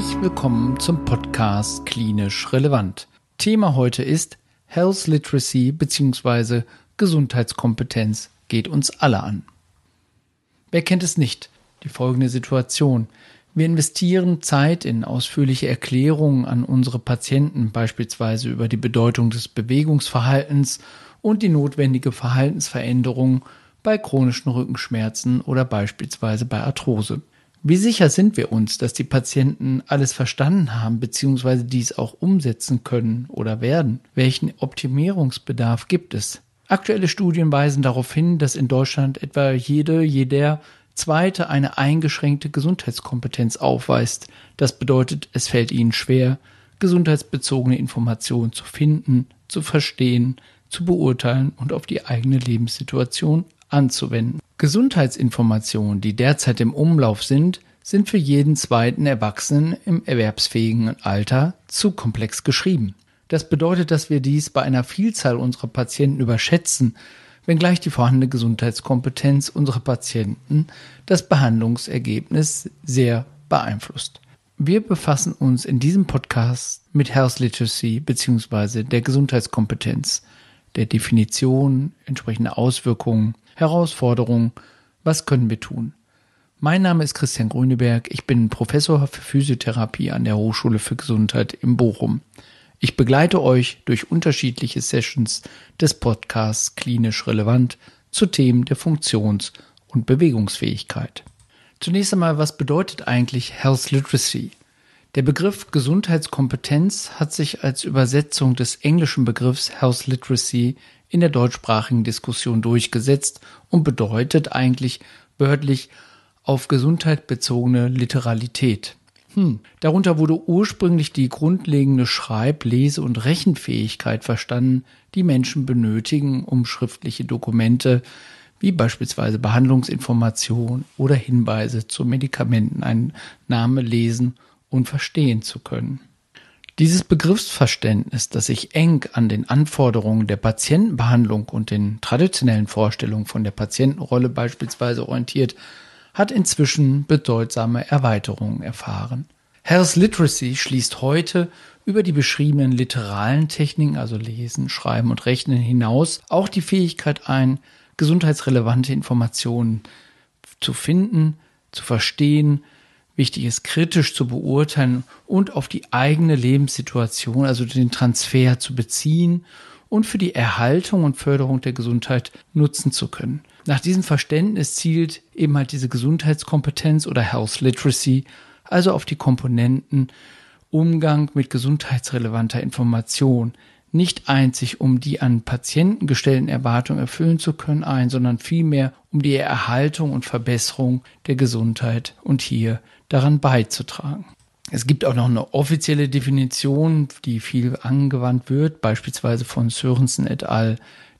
Herzlich willkommen zum Podcast Klinisch Relevant. Thema heute ist Health Literacy bzw. Gesundheitskompetenz geht uns alle an. Wer kennt es nicht? Die folgende Situation. Wir investieren Zeit in ausführliche Erklärungen an unsere Patienten, beispielsweise über die Bedeutung des Bewegungsverhaltens und die notwendige Verhaltensveränderung bei chronischen Rückenschmerzen oder beispielsweise bei Arthrose. Wie sicher sind wir uns, dass die Patienten alles verstanden haben bzw. dies auch umsetzen können oder werden? Welchen Optimierungsbedarf gibt es? Aktuelle Studien weisen darauf hin, dass in Deutschland etwa jede, jeder zweite eine eingeschränkte Gesundheitskompetenz aufweist. Das bedeutet, es fällt ihnen schwer, gesundheitsbezogene Informationen zu finden, zu verstehen, zu beurteilen und auf die eigene Lebenssituation anzuwenden. Gesundheitsinformationen, die derzeit im Umlauf sind, sind für jeden zweiten Erwachsenen im erwerbsfähigen Alter zu komplex geschrieben. Das bedeutet, dass wir dies bei einer Vielzahl unserer Patienten überschätzen, wenngleich die vorhandene Gesundheitskompetenz unserer Patienten das Behandlungsergebnis sehr beeinflusst. Wir befassen uns in diesem Podcast mit Health Literacy bzw. der Gesundheitskompetenz, der Definition, entsprechende Auswirkungen, Herausforderungen, was können wir tun? Mein Name ist Christian Grüneberg, ich bin Professor für Physiotherapie an der Hochschule für Gesundheit in Bochum. Ich begleite euch durch unterschiedliche Sessions des Podcasts Klinisch Relevant zu Themen der Funktions- und Bewegungsfähigkeit. Zunächst einmal, was bedeutet eigentlich Health Literacy? Der Begriff Gesundheitskompetenz hat sich als Übersetzung des englischen Begriffs Health Literacy in der deutschsprachigen Diskussion durchgesetzt und bedeutet eigentlich wörtlich auf Gesundheit bezogene Literalität. Hm. Darunter wurde ursprünglich die grundlegende Schreib-, Lese- und Rechenfähigkeit verstanden, die Menschen benötigen, um schriftliche Dokumente wie beispielsweise Behandlungsinformationen oder Hinweise zu Medikamenteneinnahme lesen und verstehen zu können. Dieses Begriffsverständnis, das sich eng an den Anforderungen der Patientenbehandlung und den traditionellen Vorstellungen von der Patientenrolle beispielsweise orientiert, hat inzwischen bedeutsame Erweiterungen erfahren. Health Literacy schließt heute über die beschriebenen literalen Techniken, also Lesen, Schreiben und Rechnen hinaus, auch die Fähigkeit ein, gesundheitsrelevante Informationen zu finden, zu verstehen, wichtig ist, kritisch zu beurteilen und auf die eigene Lebenssituation, also den Transfer zu beziehen und für die Erhaltung und Förderung der Gesundheit nutzen zu können. Nach diesem Verständnis zielt eben halt diese Gesundheitskompetenz oder Health Literacy also auf die Komponenten Umgang mit gesundheitsrelevanter Information, nicht einzig um die an Patienten gestellten Erwartungen erfüllen zu können ein, sondern vielmehr um die Erhaltung und Verbesserung der Gesundheit und hier daran beizutragen. Es gibt auch noch eine offizielle Definition, die viel angewandt wird, beispielsweise von Sörensen et al.,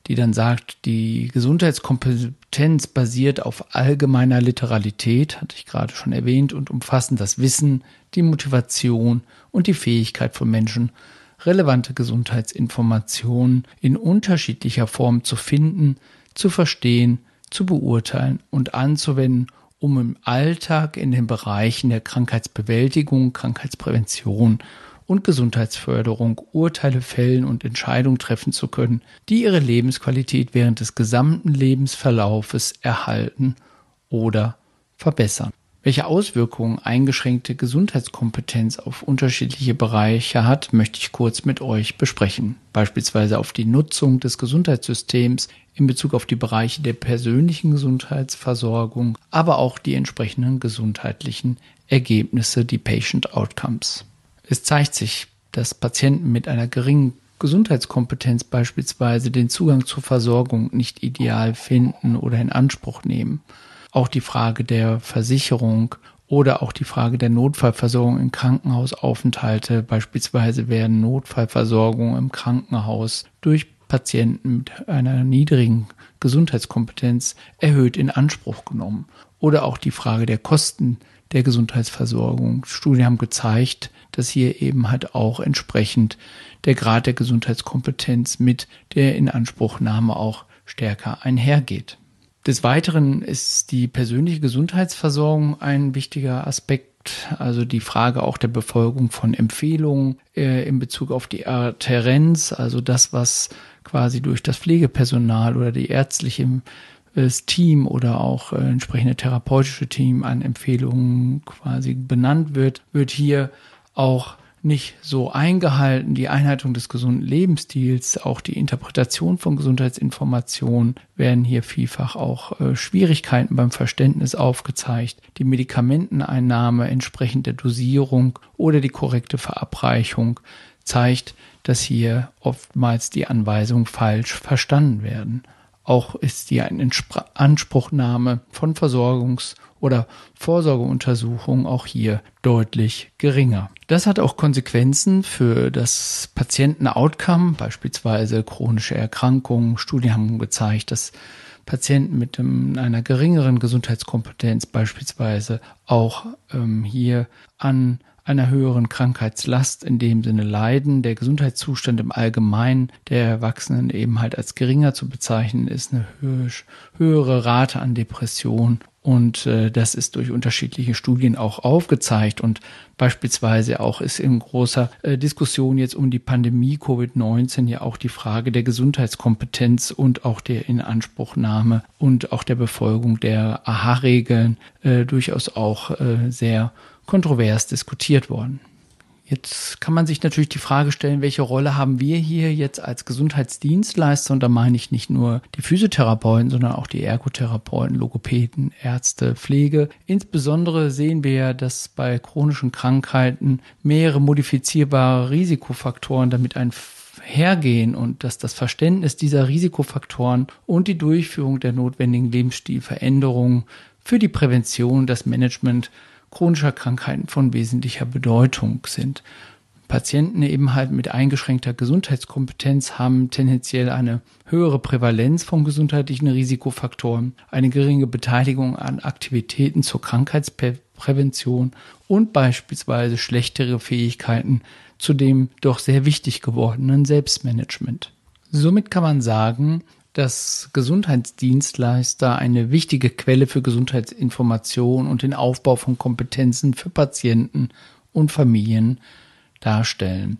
die dann sagt, die Gesundheitskompetenz basiert auf allgemeiner Literalität, hatte ich gerade schon erwähnt, und umfassen das Wissen, die Motivation und die Fähigkeit von Menschen, relevante Gesundheitsinformationen in unterschiedlicher Form zu finden, zu verstehen, zu beurteilen und anzuwenden, um im Alltag in den Bereichen der Krankheitsbewältigung, Krankheitsprävention und Gesundheitsförderung Urteile fällen und Entscheidungen treffen zu können, die ihre Lebensqualität während des gesamten Lebensverlaufes erhalten oder verbessern. Welche Auswirkungen eingeschränkte Gesundheitskompetenz auf unterschiedliche Bereiche hat, möchte ich kurz mit euch besprechen. Beispielsweise auf die Nutzung des Gesundheitssystems in Bezug auf die Bereiche der persönlichen Gesundheitsversorgung, aber auch die entsprechenden gesundheitlichen Ergebnisse, die Patient Outcomes. Es zeigt sich, dass Patienten mit einer geringen Gesundheitskompetenz beispielsweise den Zugang zur Versorgung nicht ideal finden oder in Anspruch nehmen auch die Frage der Versicherung oder auch die Frage der Notfallversorgung in Krankenhausaufenthalte. Beispielsweise werden Notfallversorgung im Krankenhaus durch Patienten mit einer niedrigen Gesundheitskompetenz erhöht in Anspruch genommen. Oder auch die Frage der Kosten der Gesundheitsversorgung. Studien haben gezeigt, dass hier eben halt auch entsprechend der Grad der Gesundheitskompetenz mit der Inanspruchnahme auch stärker einhergeht. Des Weiteren ist die persönliche Gesundheitsversorgung ein wichtiger Aspekt also die Frage auch der Befolgung von Empfehlungen äh, in Bezug auf die Adherenz, also das, was quasi durch das Pflegepersonal oder die ärztliche das Team oder auch äh, entsprechende therapeutische Team an Empfehlungen quasi benannt wird, wird hier auch nicht so eingehalten. Die Einhaltung des gesunden Lebensstils, auch die Interpretation von Gesundheitsinformationen werden hier vielfach auch äh, Schwierigkeiten beim Verständnis aufgezeigt. Die Medikamenteneinnahme entsprechend der Dosierung oder die korrekte Verabreichung zeigt, dass hier oftmals die Anweisungen falsch verstanden werden. Auch ist die Anspruchnahme von Versorgungs- oder Vorsorgeuntersuchungen auch hier deutlich geringer. Das hat auch Konsequenzen für das Patienten-Outcome, beispielsweise chronische Erkrankungen. Studien haben gezeigt, dass Patienten mit einer geringeren Gesundheitskompetenz beispielsweise auch ähm, hier an einer höheren Krankheitslast in dem Sinne leiden. Der Gesundheitszustand im Allgemeinen der Erwachsenen eben halt als geringer zu bezeichnen ist, eine höhere Rate an Depression und äh, das ist durch unterschiedliche Studien auch aufgezeigt. Und beispielsweise auch ist in großer äh, Diskussion jetzt um die Pandemie Covid-19 ja auch die Frage der Gesundheitskompetenz und auch der Inanspruchnahme und auch der Befolgung der AHA-Regeln äh, durchaus auch äh, sehr kontrovers diskutiert worden. Jetzt kann man sich natürlich die Frage stellen, welche Rolle haben wir hier jetzt als Gesundheitsdienstleister? Und da meine ich nicht nur die Physiotherapeuten, sondern auch die Ergotherapeuten, Logopäden, Ärzte, Pflege. Insbesondere sehen wir ja, dass bei chronischen Krankheiten mehrere modifizierbare Risikofaktoren damit einhergehen und dass das Verständnis dieser Risikofaktoren und die Durchführung der notwendigen Lebensstilveränderungen für die Prävention, das Management chronischer Krankheiten von wesentlicher Bedeutung sind. Patienten eben halt mit eingeschränkter Gesundheitskompetenz haben tendenziell eine höhere Prävalenz von gesundheitlichen Risikofaktoren, eine geringe Beteiligung an Aktivitäten zur Krankheitsprävention und beispielsweise schlechtere Fähigkeiten zu dem doch sehr wichtig gewordenen Selbstmanagement. Somit kann man sagen, dass Gesundheitsdienstleister eine wichtige Quelle für Gesundheitsinformation und den Aufbau von Kompetenzen für Patienten und Familien darstellen.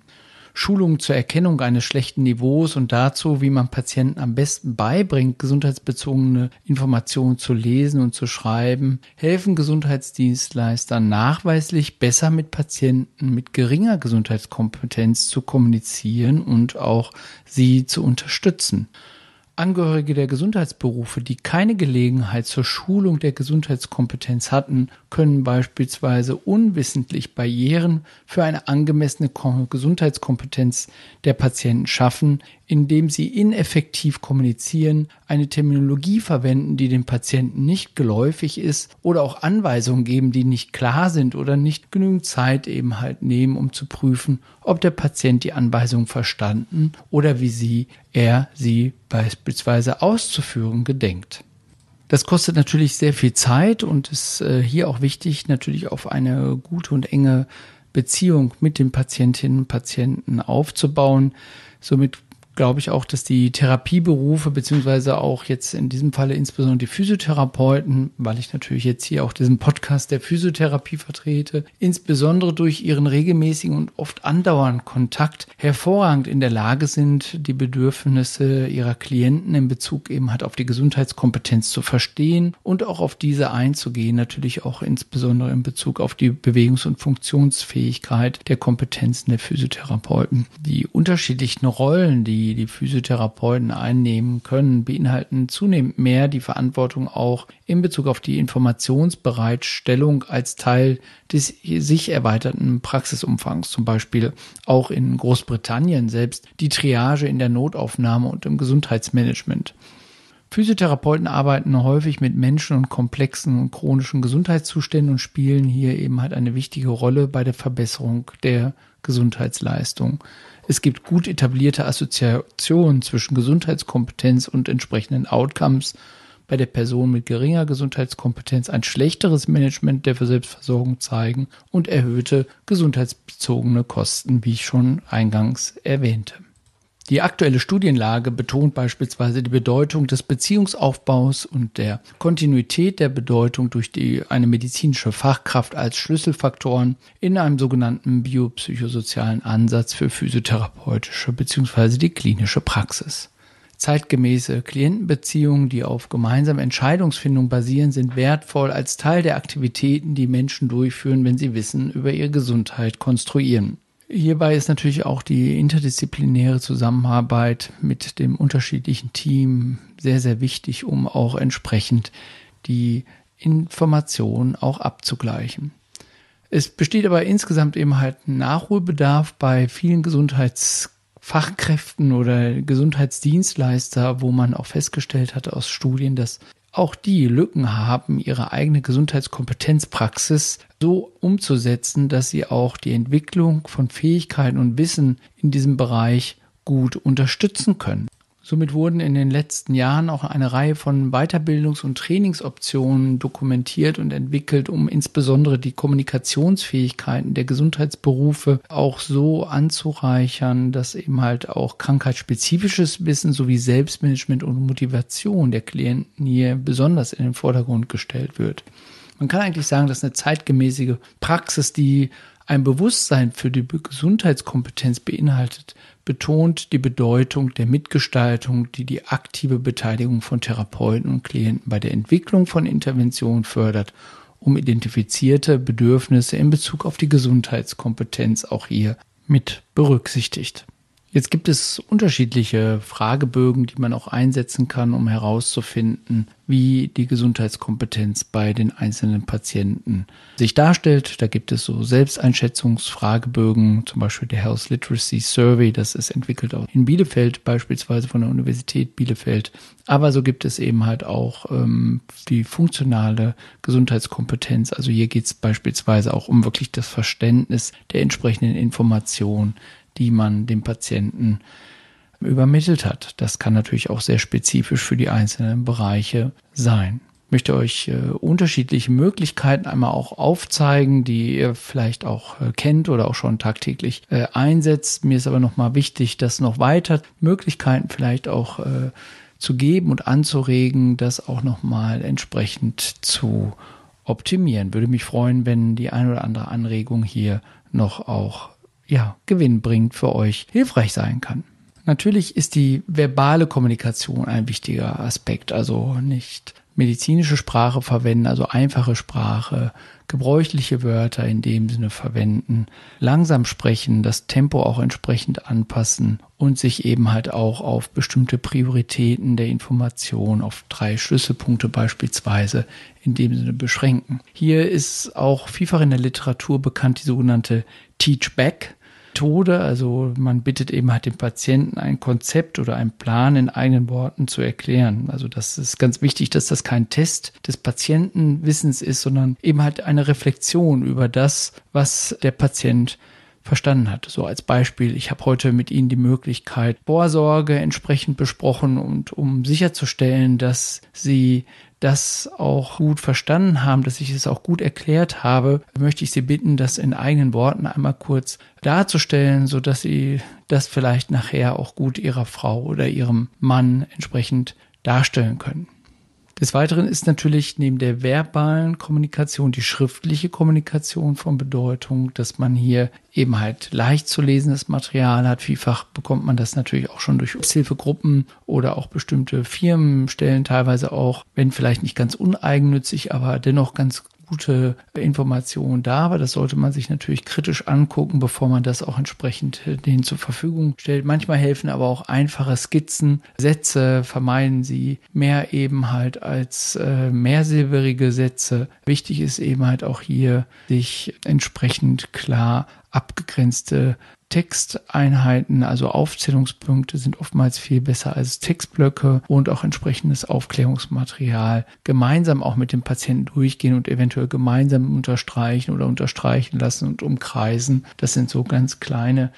Schulungen zur Erkennung eines schlechten Niveaus und dazu, wie man Patienten am besten beibringt, gesundheitsbezogene Informationen zu lesen und zu schreiben, helfen Gesundheitsdienstleistern nachweislich besser mit Patienten mit geringer Gesundheitskompetenz zu kommunizieren und auch sie zu unterstützen. Angehörige der Gesundheitsberufe, die keine Gelegenheit zur Schulung der Gesundheitskompetenz hatten, können beispielsweise unwissentlich Barrieren für eine angemessene Gesundheitskompetenz der Patienten schaffen, indem sie ineffektiv kommunizieren, eine Terminologie verwenden, die dem Patienten nicht geläufig ist oder auch Anweisungen geben, die nicht klar sind oder nicht genügend Zeit eben halt nehmen, um zu prüfen, ob der Patient die Anweisung verstanden oder wie sie, er sie beispielsweise auszuführen gedenkt. Das kostet natürlich sehr viel Zeit und ist äh, hier auch wichtig, natürlich auf eine gute und enge Beziehung mit den Patientinnen und Patienten aufzubauen. Somit glaube ich auch, dass die Therapieberufe, beziehungsweise auch jetzt in diesem Falle insbesondere die Physiotherapeuten, weil ich natürlich jetzt hier auch diesen Podcast der Physiotherapie vertrete, insbesondere durch ihren regelmäßigen und oft andauernden Kontakt hervorragend in der Lage sind, die Bedürfnisse ihrer Klienten in Bezug eben halt auf die Gesundheitskompetenz zu verstehen und auch auf diese einzugehen, natürlich auch insbesondere in Bezug auf die Bewegungs- und Funktionsfähigkeit der Kompetenzen der Physiotherapeuten. Die unterschiedlichen Rollen, die die die Physiotherapeuten einnehmen können, beinhalten zunehmend mehr die Verantwortung auch in Bezug auf die Informationsbereitstellung als Teil des sich erweiterten Praxisumfangs, zum Beispiel auch in Großbritannien selbst die Triage in der Notaufnahme und im Gesundheitsmanagement. Physiotherapeuten arbeiten häufig mit Menschen und komplexen und chronischen Gesundheitszuständen und spielen hier eben halt eine wichtige Rolle bei der Verbesserung der Gesundheitsleistung. Es gibt gut etablierte Assoziationen zwischen Gesundheitskompetenz und entsprechenden Outcomes. Bei der Person mit geringer Gesundheitskompetenz ein schlechteres Management der Selbstversorgung zeigen und erhöhte gesundheitsbezogene Kosten, wie ich schon eingangs erwähnte. Die aktuelle Studienlage betont beispielsweise die Bedeutung des Beziehungsaufbaus und der Kontinuität der Bedeutung durch die, eine medizinische Fachkraft als Schlüsselfaktoren in einem sogenannten biopsychosozialen Ansatz für physiotherapeutische bzw. die klinische Praxis. Zeitgemäße Klientenbeziehungen, die auf gemeinsame Entscheidungsfindung basieren, sind wertvoll als Teil der Aktivitäten, die Menschen durchführen, wenn sie Wissen über ihre Gesundheit konstruieren. Hierbei ist natürlich auch die interdisziplinäre Zusammenarbeit mit dem unterschiedlichen Team sehr, sehr wichtig, um auch entsprechend die Informationen auch abzugleichen. Es besteht aber insgesamt eben halt Nachholbedarf bei vielen Gesundheitsfachkräften oder Gesundheitsdienstleister, wo man auch festgestellt hat aus Studien, dass auch die Lücken haben, ihre eigene Gesundheitskompetenzpraxis so umzusetzen, dass sie auch die Entwicklung von Fähigkeiten und Wissen in diesem Bereich gut unterstützen können. Somit wurden in den letzten Jahren auch eine Reihe von Weiterbildungs- und Trainingsoptionen dokumentiert und entwickelt, um insbesondere die Kommunikationsfähigkeiten der Gesundheitsberufe auch so anzureichern, dass eben halt auch krankheitsspezifisches Wissen sowie Selbstmanagement und Motivation der Klienten hier besonders in den Vordergrund gestellt wird. Man kann eigentlich sagen, dass eine zeitgemäßige Praxis, die ein Bewusstsein für die Gesundheitskompetenz beinhaltet, betont die Bedeutung der Mitgestaltung, die die aktive Beteiligung von Therapeuten und Klienten bei der Entwicklung von Interventionen fördert, um identifizierte Bedürfnisse in Bezug auf die Gesundheitskompetenz auch hier mit berücksichtigt. Jetzt gibt es unterschiedliche Fragebögen, die man auch einsetzen kann, um herauszufinden, wie die Gesundheitskompetenz bei den einzelnen Patienten sich darstellt. Da gibt es so Selbsteinschätzungsfragebögen, zum Beispiel der Health Literacy Survey, das ist entwickelt auch in Bielefeld, beispielsweise von der Universität Bielefeld. Aber so gibt es eben halt auch ähm, die funktionale Gesundheitskompetenz. Also hier geht es beispielsweise auch um wirklich das Verständnis der entsprechenden Informationen die man dem Patienten übermittelt hat. Das kann natürlich auch sehr spezifisch für die einzelnen Bereiche sein. Ich möchte euch äh, unterschiedliche Möglichkeiten einmal auch aufzeigen, die ihr vielleicht auch äh, kennt oder auch schon tagtäglich äh, einsetzt. Mir ist aber nochmal wichtig, dass noch weiter Möglichkeiten vielleicht auch äh, zu geben und anzuregen, das auch nochmal entsprechend zu optimieren. Würde mich freuen, wenn die ein oder andere Anregung hier noch auch ja, gewinnbringend für euch hilfreich sein kann. Natürlich ist die verbale Kommunikation ein wichtiger Aspekt, also nicht medizinische Sprache verwenden, also einfache Sprache, gebräuchliche Wörter in dem Sinne verwenden, langsam sprechen, das Tempo auch entsprechend anpassen und sich eben halt auch auf bestimmte Prioritäten der Information, auf drei Schlüsselpunkte beispielsweise in dem Sinne beschränken. Hier ist auch vielfach in der Literatur bekannt die sogenannte Teach Back Methode. Also man bittet eben halt den Patienten ein Konzept oder einen Plan in eigenen Worten zu erklären. Also das ist ganz wichtig, dass das kein Test des Patientenwissens ist, sondern eben halt eine Reflexion über das, was der Patient verstanden hat. So als Beispiel, ich habe heute mit Ihnen die Möglichkeit, Vorsorge entsprechend besprochen und um sicherzustellen, dass Sie das auch gut verstanden haben, dass ich es auch gut erklärt habe, möchte ich Sie bitten, das in eigenen Worten einmal kurz darzustellen, so dass Sie das vielleicht nachher auch gut Ihrer Frau oder Ihrem Mann entsprechend darstellen können. Des Weiteren ist natürlich neben der verbalen Kommunikation die schriftliche Kommunikation von Bedeutung, dass man hier eben halt leicht zu lesendes Material hat. Vielfach bekommt man das natürlich auch schon durch Hilfegruppen oder auch bestimmte Firmen stellen teilweise auch, wenn vielleicht nicht ganz uneigennützig, aber dennoch ganz gute Informationen da, aber das sollte man sich natürlich kritisch angucken, bevor man das auch entsprechend äh, denen zur Verfügung stellt. Manchmal helfen aber auch einfache Skizzen, Sätze vermeiden sie mehr eben halt als äh, mehrsilberige Sätze. Wichtig ist eben halt auch hier, sich entsprechend klar abgegrenzte Texteinheiten, also Aufzählungspunkte sind oftmals viel besser als Textblöcke und auch entsprechendes Aufklärungsmaterial gemeinsam auch mit dem Patienten durchgehen und eventuell gemeinsam unterstreichen oder unterstreichen lassen und umkreisen. Das sind so ganz kleine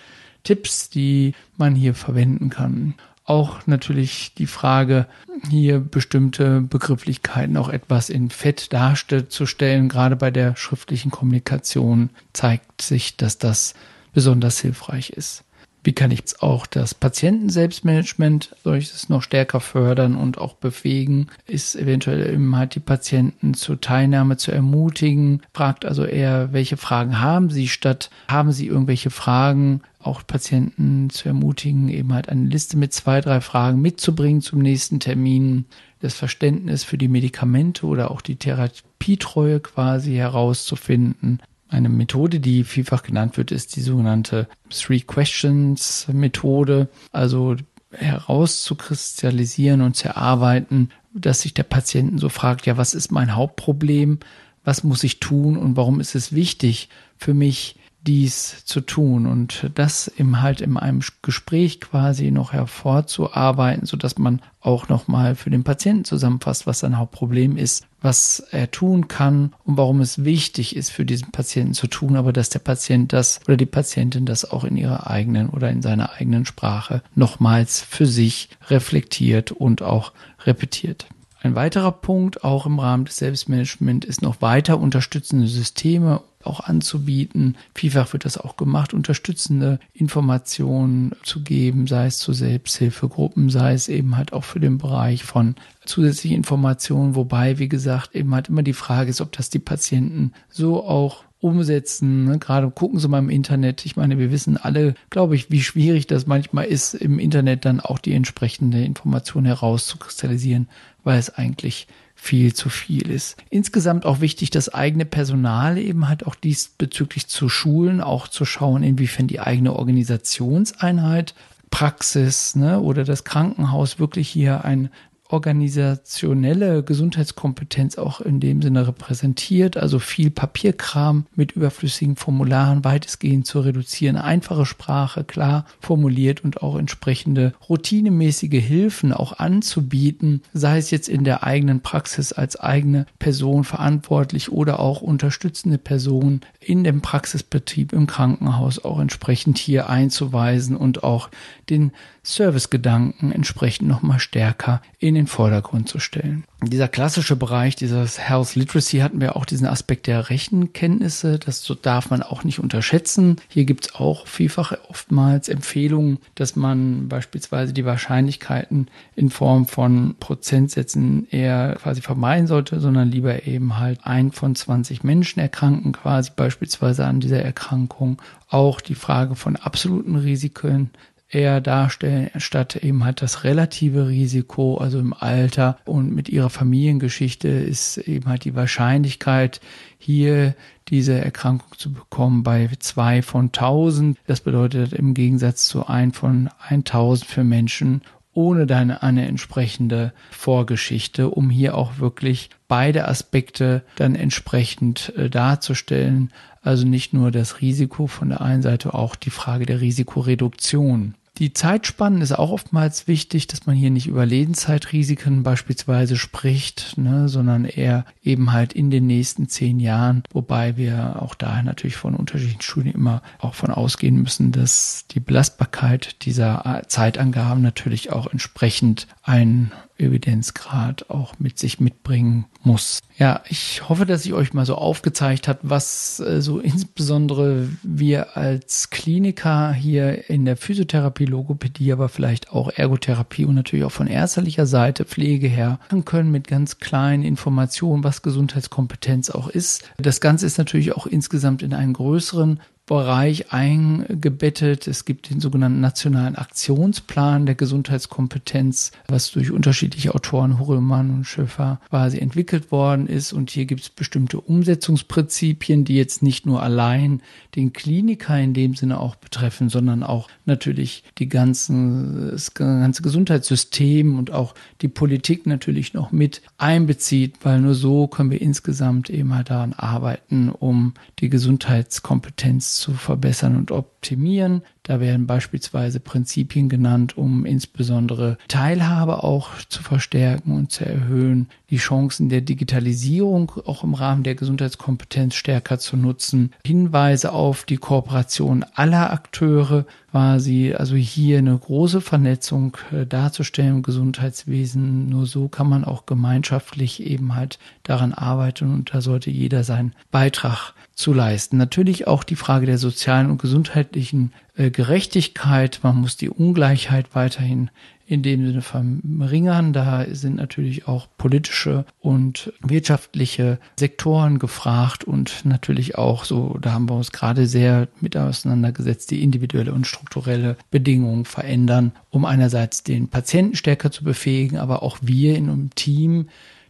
Tipps, die man hier verwenden kann. Auch natürlich die Frage, hier bestimmte Begrifflichkeiten auch etwas in Fett darzustellen. Gerade bei der schriftlichen Kommunikation zeigt sich, dass das besonders hilfreich ist. Wie kann ich jetzt auch das Patienten-Selbstmanagement solches noch stärker fördern und auch befähigen? Ist eventuell eben halt die Patienten zur Teilnahme zu ermutigen? Fragt also eher, welche Fragen haben sie statt, haben sie irgendwelche Fragen? Auch Patienten zu ermutigen, eben halt eine Liste mit zwei, drei Fragen mitzubringen zum nächsten Termin, das Verständnis für die Medikamente oder auch die Therapietreue quasi herauszufinden. Eine Methode, die vielfach genannt wird, ist die sogenannte Three Questions Methode, also herauszukristallisieren und zu erarbeiten, dass sich der Patient so fragt, ja, was ist mein Hauptproblem? Was muss ich tun und warum ist es wichtig für mich, dies zu tun und das im halt in einem Gespräch quasi noch hervorzuarbeiten, so dass man auch nochmal für den Patienten zusammenfasst, was sein Hauptproblem ist, was er tun kann und warum es wichtig ist für diesen Patienten zu tun, aber dass der Patient das oder die Patientin das auch in ihrer eigenen oder in seiner eigenen Sprache nochmals für sich reflektiert und auch repetiert. Ein weiterer Punkt, auch im Rahmen des Selbstmanagement, ist noch weiter unterstützende Systeme auch anzubieten. Vielfach wird das auch gemacht, unterstützende Informationen zu geben, sei es zu Selbsthilfegruppen, sei es eben halt auch für den Bereich von zusätzlichen Informationen, wobei, wie gesagt, eben halt immer die Frage ist, ob das die Patienten so auch umsetzen. Ne? Gerade gucken Sie mal im Internet. Ich meine, wir wissen alle, glaube ich, wie schwierig das manchmal ist, im Internet dann auch die entsprechende Information herauszukristallisieren, weil es eigentlich viel zu viel ist. Insgesamt auch wichtig, das eigene Personal eben halt auch diesbezüglich zu schulen, auch zu schauen, inwiefern die eigene Organisationseinheit Praxis ne, oder das Krankenhaus wirklich hier ein organisationelle Gesundheitskompetenz auch in dem Sinne repräsentiert, also viel Papierkram mit überflüssigen Formularen weitestgehend zu reduzieren, einfache Sprache klar formuliert und auch entsprechende routinemäßige Hilfen auch anzubieten, sei es jetzt in der eigenen Praxis als eigene Person verantwortlich oder auch unterstützende Person in dem Praxisbetrieb im Krankenhaus auch entsprechend hier einzuweisen und auch den Servicegedanken entsprechend nochmal stärker in den Vordergrund zu stellen. Dieser klassische Bereich, dieses Health Literacy, hatten wir auch diesen Aspekt der Rechenkenntnisse. Das darf man auch nicht unterschätzen. Hier gibt es auch vielfach oftmals Empfehlungen, dass man beispielsweise die Wahrscheinlichkeiten in Form von Prozentsätzen eher quasi vermeiden sollte, sondern lieber eben halt ein von 20 Menschen erkranken quasi beispielsweise an dieser Erkrankung. Auch die Frage von absoluten Risiken eher darstellen, statt eben halt das relative Risiko, also im Alter und mit ihrer Familiengeschichte ist eben halt die Wahrscheinlichkeit, hier diese Erkrankung zu bekommen bei zwei von tausend. Das bedeutet im Gegensatz zu ein von 1000 für Menschen ohne dann eine entsprechende Vorgeschichte, um hier auch wirklich beide Aspekte dann entsprechend äh, darzustellen. Also nicht nur das Risiko von der einen Seite, auch die Frage der Risikoreduktion. Die Zeitspannen ist auch oftmals wichtig, dass man hier nicht über Lebenszeitrisiken beispielsweise spricht, ne, sondern eher eben halt in den nächsten zehn Jahren, wobei wir auch daher natürlich von unterschiedlichen Studien immer auch von ausgehen müssen, dass die Belastbarkeit dieser Zeitangaben natürlich auch entsprechend ein Evidenzgrad auch mit sich mitbringen muss. Ja, ich hoffe, dass ich euch mal so aufgezeigt habe, was äh, so insbesondere wir als Kliniker hier in der Physiotherapie, Logopädie, aber vielleicht auch Ergotherapie und natürlich auch von ärztlicher Seite Pflege her machen können mit ganz kleinen Informationen, was Gesundheitskompetenz auch ist. Das Ganze ist natürlich auch insgesamt in einen größeren Bereich eingebettet. Es gibt den sogenannten Nationalen Aktionsplan der Gesundheitskompetenz, was durch unterschiedliche Autoren, Hurlmann und Schäfer, quasi entwickelt worden ist. Und hier gibt es bestimmte Umsetzungsprinzipien, die jetzt nicht nur allein den Kliniker in dem Sinne auch betreffen, sondern auch natürlich die ganzen, das ganze Gesundheitssystem und auch die Politik natürlich noch mit einbezieht, weil nur so können wir insgesamt eben halt daran arbeiten, um die Gesundheitskompetenz zu verbessern und optimieren. Da werden beispielsweise Prinzipien genannt, um insbesondere Teilhabe auch zu verstärken und zu erhöhen, die Chancen der Digitalisierung auch im Rahmen der Gesundheitskompetenz stärker zu nutzen, Hinweise auf die Kooperation aller Akteure, quasi also hier eine große Vernetzung äh, darzustellen im Gesundheitswesen. Nur so kann man auch gemeinschaftlich eben halt daran arbeiten und da sollte jeder seinen Beitrag zu leisten. Natürlich auch die Frage der sozialen und Gesundheit gesundheitlichen äh, Gerechtigkeit. Man muss die Ungleichheit weiterhin in dem Sinne verringern. Da sind natürlich auch politische und wirtschaftliche Sektoren gefragt und natürlich auch so, da haben wir uns gerade sehr mit auseinandergesetzt, die individuelle und strukturelle Bedingungen verändern, um einerseits den Patienten stärker zu befähigen, aber auch wir in einem Team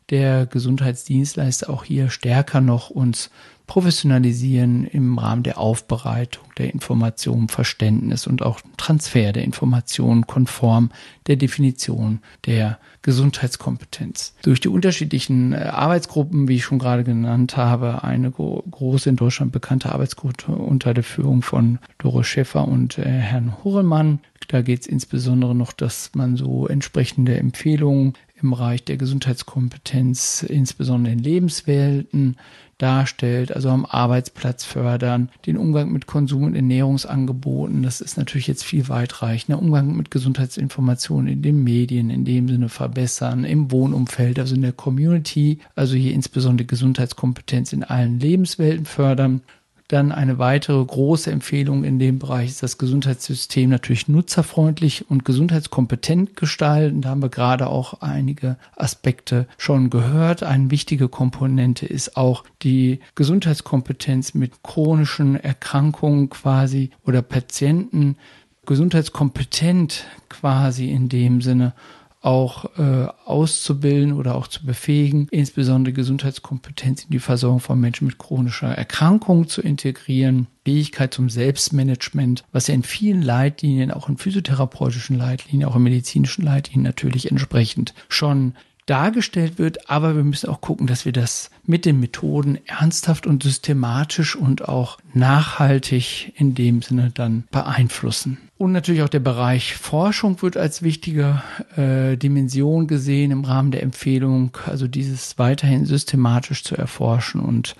der Gesundheitsdienstleister auch hier stärker noch uns professionalisieren im Rahmen der Aufbereitung der Informationen, Verständnis und auch Transfer der Informationen konform der Definition der Gesundheitskompetenz. Durch die unterschiedlichen äh, Arbeitsgruppen, wie ich schon gerade genannt habe, eine große in Deutschland bekannte Arbeitsgruppe unter der Führung von Doris Schäffer und äh, Herrn Hurrellmann. Da geht es insbesondere noch, dass man so entsprechende Empfehlungen im Bereich der Gesundheitskompetenz, insbesondere in Lebenswelten, darstellt, also am Arbeitsplatz fördern, den Umgang mit Konsum- und Ernährungsangeboten, das ist natürlich jetzt viel weitreichender, Umgang mit Gesundheitsinformationen in den Medien, in dem Sinne verbessern, im Wohnumfeld, also in der Community, also hier insbesondere Gesundheitskompetenz in allen Lebenswelten fördern dann eine weitere große Empfehlung in dem Bereich ist das Gesundheitssystem natürlich nutzerfreundlich und gesundheitskompetent gestalten. Da haben wir gerade auch einige Aspekte schon gehört. Eine wichtige Komponente ist auch die Gesundheitskompetenz mit chronischen Erkrankungen quasi oder Patienten gesundheitskompetent quasi in dem Sinne auch äh, auszubilden oder auch zu befähigen, insbesondere Gesundheitskompetenz in die Versorgung von Menschen mit chronischer Erkrankung zu integrieren, Fähigkeit zum Selbstmanagement, was ja in vielen Leitlinien, auch in physiotherapeutischen Leitlinien, auch in medizinischen Leitlinien natürlich entsprechend schon dargestellt wird, aber wir müssen auch gucken, dass wir das mit den Methoden ernsthaft und systematisch und auch nachhaltig in dem Sinne dann beeinflussen. Und natürlich auch der Bereich Forschung wird als wichtige äh, Dimension gesehen im Rahmen der Empfehlung, also dieses weiterhin systematisch zu erforschen und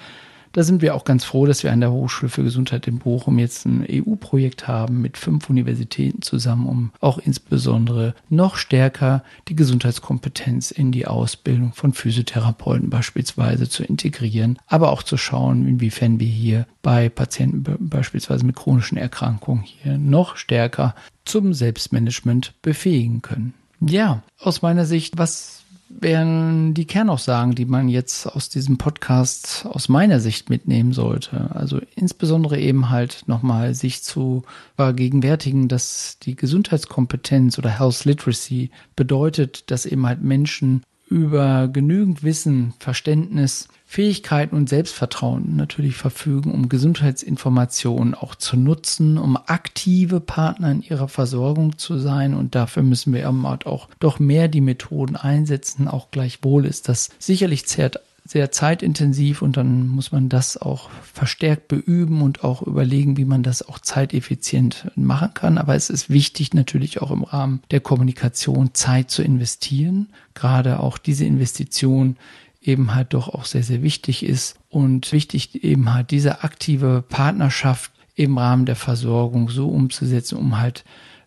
da sind wir auch ganz froh, dass wir an der Hochschule für Gesundheit in Bochum jetzt ein EU-Projekt haben mit fünf Universitäten zusammen, um auch insbesondere noch stärker die Gesundheitskompetenz in die Ausbildung von Physiotherapeuten beispielsweise zu integrieren, aber auch zu schauen, inwiefern wir hier bei Patienten beispielsweise mit chronischen Erkrankungen hier noch stärker zum Selbstmanagement befähigen können. Ja, aus meiner Sicht, was wären die Kernaussagen, die man jetzt aus diesem Podcast aus meiner Sicht mitnehmen sollte. Also insbesondere eben halt nochmal sich zu vergegenwärtigen, dass die Gesundheitskompetenz oder Health Literacy bedeutet, dass eben halt Menschen über genügend Wissen, Verständnis, Fähigkeiten und Selbstvertrauen natürlich verfügen, um Gesundheitsinformationen auch zu nutzen, um aktive Partner in ihrer Versorgung zu sein. Und dafür müssen wir auch doch mehr die Methoden einsetzen. Auch gleichwohl ist das sicherlich zert sehr zeitintensiv und dann muss man das auch verstärkt beüben und auch überlegen, wie man das auch zeiteffizient machen kann. Aber es ist wichtig natürlich auch im Rahmen der Kommunikation Zeit zu investieren. Gerade auch diese Investition eben halt doch auch sehr, sehr wichtig ist und wichtig eben halt diese aktive Partnerschaft im Rahmen der Versorgung so umzusetzen, um halt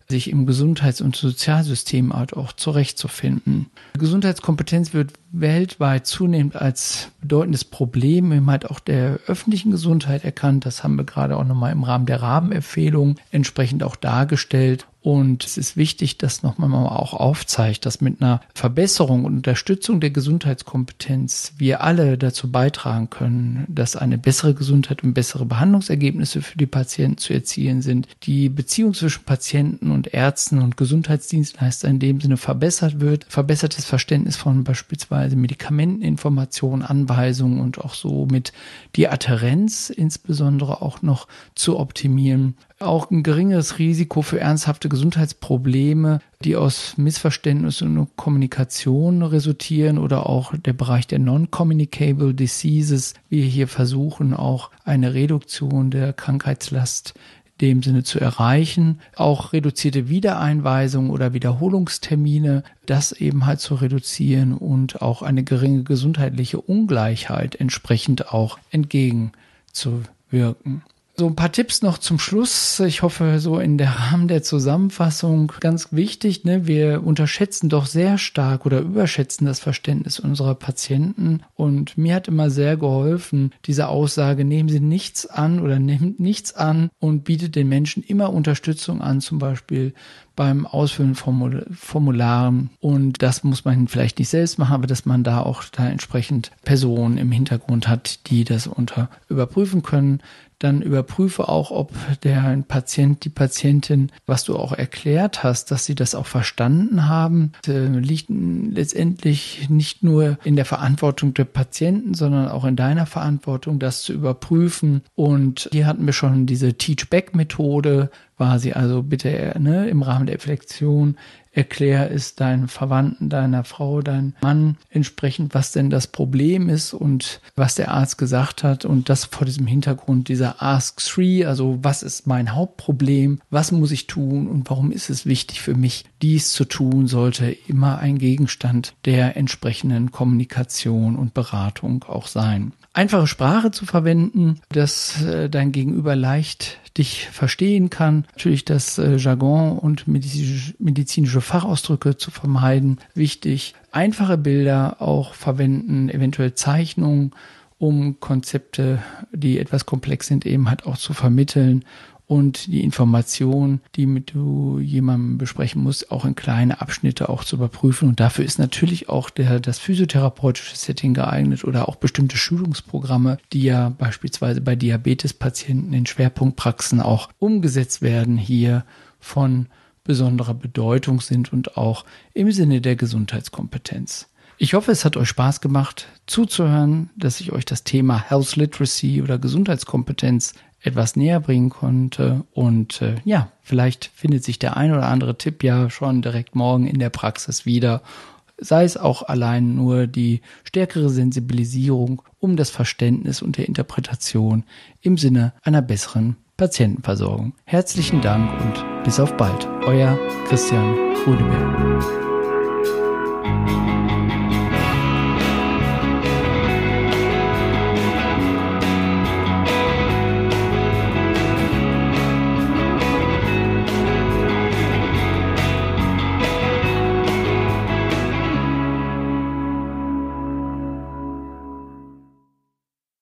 sich im Gesundheits- und Sozialsystem halt auch zurechtzufinden. Gesundheitskompetenz wird weltweit zunehmend als bedeutendes Problem eben halt auch der öffentlichen Gesundheit erkannt. Das haben wir gerade auch nochmal im Rahmen der Rahmenempfehlung entsprechend auch dargestellt. Und es ist wichtig, dass nochmal mal auch aufzeigt, dass mit einer Verbesserung und Unterstützung der Gesundheitskompetenz wir alle dazu beitragen können, dass eine bessere Gesundheit und bessere Behandlungsergebnisse für die Patienten zu erzielen sind, die Beziehung zwischen Patienten und Ärzten und Gesundheitsdienstleister in dem Sinne verbessert wird, verbessertes Verständnis von beispielsweise Medikamenteninformationen, Anweisungen und auch so mit die Adherenz insbesondere auch noch zu optimieren auch ein geringeres Risiko für ernsthafte Gesundheitsprobleme, die aus Missverständnissen und Kommunikation resultieren oder auch der Bereich der Non-Communicable Diseases. Wir hier versuchen auch eine Reduktion der Krankheitslast dem Sinne zu erreichen. Auch reduzierte Wiedereinweisungen oder Wiederholungstermine, das eben halt zu reduzieren und auch eine geringe gesundheitliche Ungleichheit entsprechend auch entgegenzuwirken. So ein paar Tipps noch zum Schluss. Ich hoffe, so in der Rahmen der Zusammenfassung ganz wichtig. Ne? Wir unterschätzen doch sehr stark oder überschätzen das Verständnis unserer Patienten. Und mir hat immer sehr geholfen, diese Aussage, nehmen Sie nichts an oder nehmt nichts an und bietet den Menschen immer Unterstützung an, zum Beispiel beim Ausfüllen von Formularen. Und das muss man vielleicht nicht selbst machen, aber dass man da auch da entsprechend Personen im Hintergrund hat, die das unter überprüfen können dann überprüfe auch, ob der Patient, die Patientin, was du auch erklärt hast, dass sie das auch verstanden haben, äh, liegt letztendlich nicht nur in der Verantwortung der Patienten, sondern auch in deiner Verantwortung, das zu überprüfen. Und hier hatten wir schon diese Teach-Back-Methode, quasi, also bitte ne, im Rahmen der Reflexion erklär es deinen Verwandten, deiner Frau, deinem Mann entsprechend, was denn das Problem ist und was der Arzt gesagt hat und das vor diesem Hintergrund dieser Ask Three, also was ist mein Hauptproblem, was muss ich tun und warum ist es wichtig für mich, dies zu tun, sollte immer ein Gegenstand der entsprechenden Kommunikation und Beratung auch sein einfache Sprache zu verwenden, dass äh, dein Gegenüber leicht dich verstehen kann. Natürlich das äh, Jargon und medizinische, medizinische Fachausdrücke zu vermeiden. Wichtig. Einfache Bilder auch verwenden, eventuell Zeichnungen, um Konzepte, die etwas komplex sind, eben halt auch zu vermitteln und die Information, die mit du jemandem besprechen musst, auch in kleine Abschnitte auch zu überprüfen. Und dafür ist natürlich auch der, das physiotherapeutische Setting geeignet oder auch bestimmte Schulungsprogramme, die ja beispielsweise bei Diabetespatienten in Schwerpunktpraxen auch umgesetzt werden, hier von besonderer Bedeutung sind und auch im Sinne der Gesundheitskompetenz. Ich hoffe, es hat euch Spaß gemacht zuzuhören, dass ich euch das Thema Health Literacy oder Gesundheitskompetenz etwas näher bringen konnte. Und äh, ja, vielleicht findet sich der ein oder andere Tipp ja schon direkt morgen in der Praxis wieder. Sei es auch allein nur die stärkere Sensibilisierung um das Verständnis und der Interpretation im Sinne einer besseren Patientenversorgung. Herzlichen Dank und bis auf bald. Euer Christian Rudeberg.